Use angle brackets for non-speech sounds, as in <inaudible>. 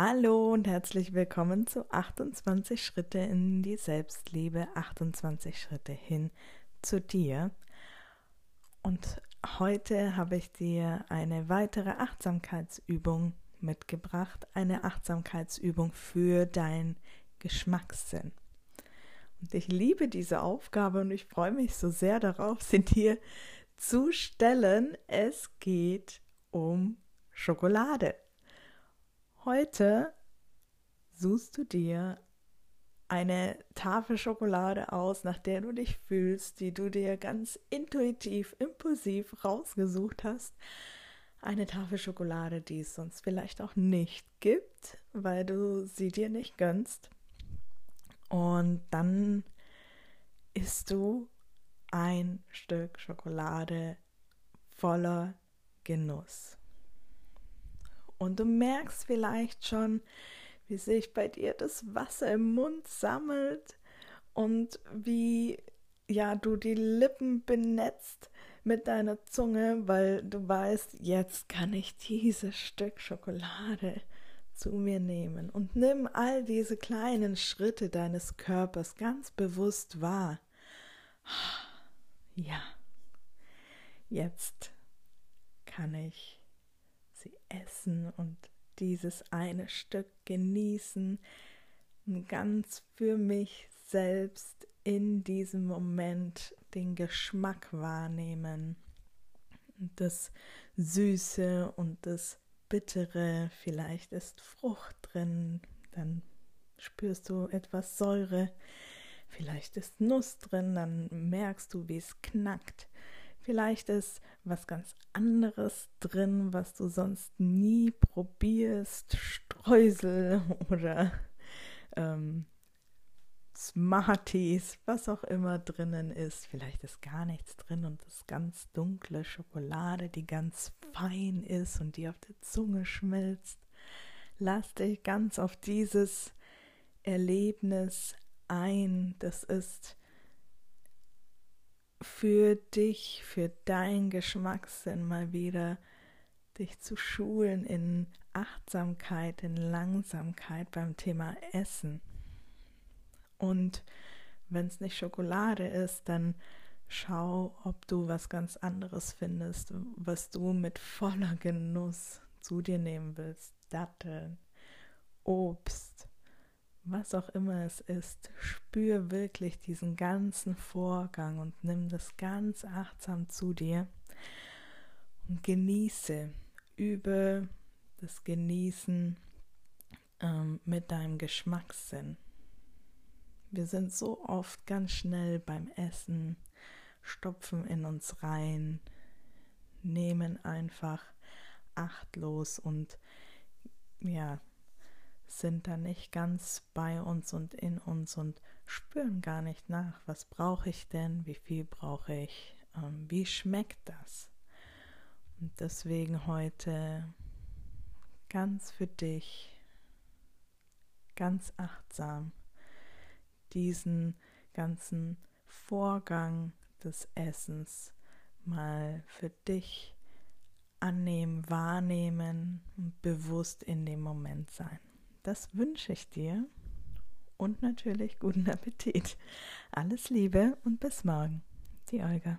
Hallo und herzlich willkommen zu 28 Schritte in die Selbstliebe, 28 Schritte hin zu dir. Und heute habe ich dir eine weitere Achtsamkeitsübung mitgebracht, eine Achtsamkeitsübung für dein Geschmackssinn. Und ich liebe diese Aufgabe und ich freue mich so sehr darauf, sie dir zu stellen. Es geht um Schokolade. Heute suchst du dir eine Tafel Schokolade aus, nach der du dich fühlst, die du dir ganz intuitiv, impulsiv rausgesucht hast. Eine Tafel Schokolade, die es sonst vielleicht auch nicht gibt, weil du sie dir nicht gönnst. Und dann isst du ein Stück Schokolade voller Genuss. Und du merkst vielleicht schon, wie sich bei dir das Wasser im Mund sammelt und wie ja du die Lippen benetzt mit deiner Zunge, weil du weißt, jetzt kann ich dieses Stück Schokolade zu mir nehmen und nimm all diese kleinen Schritte deines Körpers ganz bewusst wahr. Ja, jetzt kann ich sie essen und dieses eine Stück genießen, ganz für mich selbst in diesem Moment den Geschmack wahrnehmen, das Süße und das Bittere, vielleicht ist Frucht drin, dann spürst du etwas Säure, vielleicht ist Nuss drin, dann merkst du, wie es knackt. Vielleicht ist was ganz anderes drin, was du sonst nie probierst. Streusel <laughs> oder ähm, Smarties, was auch immer drinnen ist. Vielleicht ist gar nichts drin und ist ganz dunkle Schokolade, die ganz fein ist und die auf der Zunge schmilzt. Lass dich ganz auf dieses Erlebnis ein. Das ist für dich, für dein Geschmackssinn mal wieder dich zu schulen in Achtsamkeit, in Langsamkeit beim Thema Essen. Und wenn es nicht Schokolade ist, dann schau, ob du was ganz anderes findest, was du mit voller Genuss zu dir nehmen willst. Datteln, Obst, was auch immer es ist, spür wirklich diesen ganzen Vorgang und nimm das ganz achtsam zu dir und genieße, übe das Genießen ähm, mit deinem Geschmackssinn. Wir sind so oft ganz schnell beim Essen, stopfen in uns rein, nehmen einfach achtlos und ja, sind da nicht ganz bei uns und in uns und spüren gar nicht nach, was brauche ich denn, wie viel brauche ich, ähm, wie schmeckt das. Und deswegen heute ganz für dich, ganz achtsam diesen ganzen Vorgang des Essens mal für dich annehmen, wahrnehmen und bewusst in dem Moment sein. Das wünsche ich dir und natürlich guten Appetit. Alles Liebe und bis morgen. Die Olga.